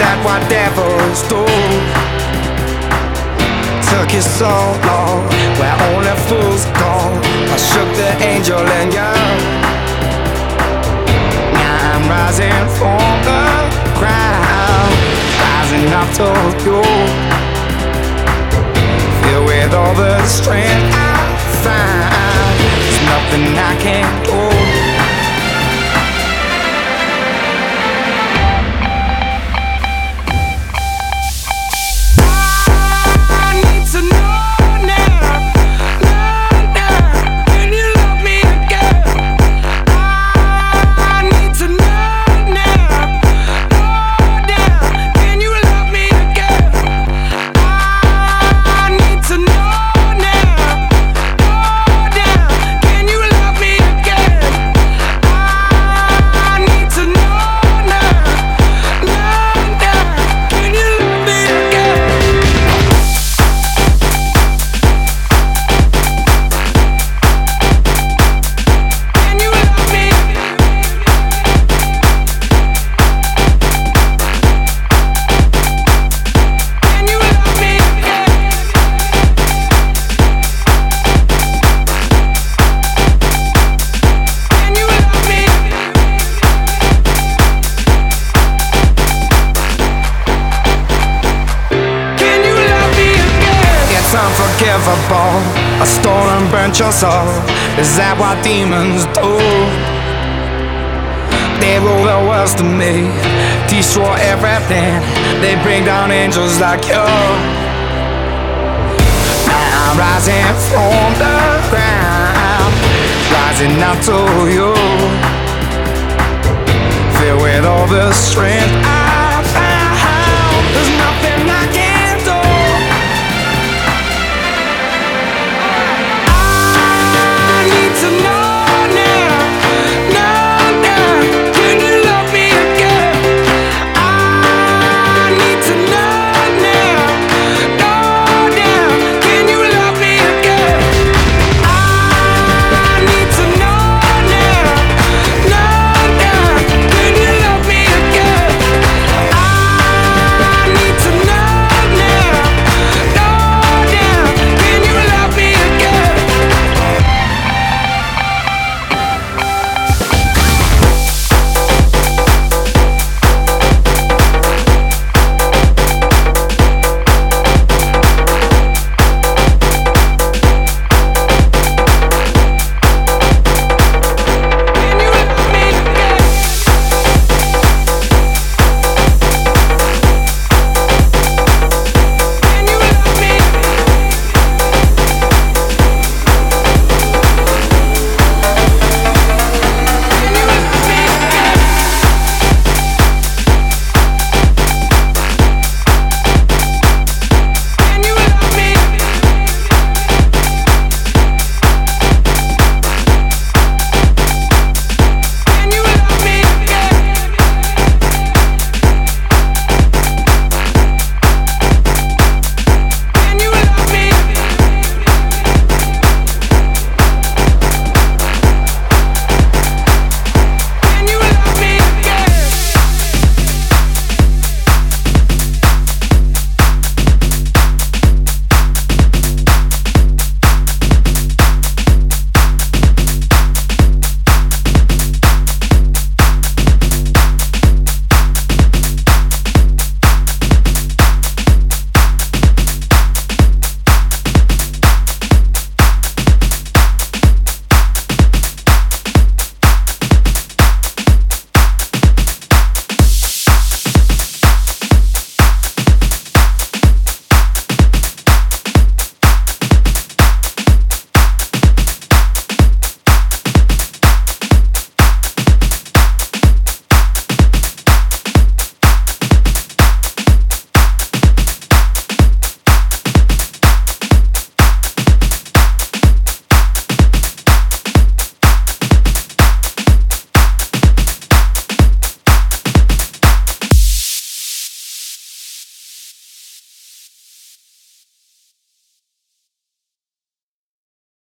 that what devils do? Took you so long, where only fools go. I shook the angel in you. Now I'm rising from the ground, rising up to you. Filled with all the strength I find, there's nothing I can't do. Unforgivable. A stolen burnt your soul. Is that what demons do? They rule the world to me, destroy everything. They bring down angels like you. I'm rising from the ground, rising up to you. Filled with all the strength. I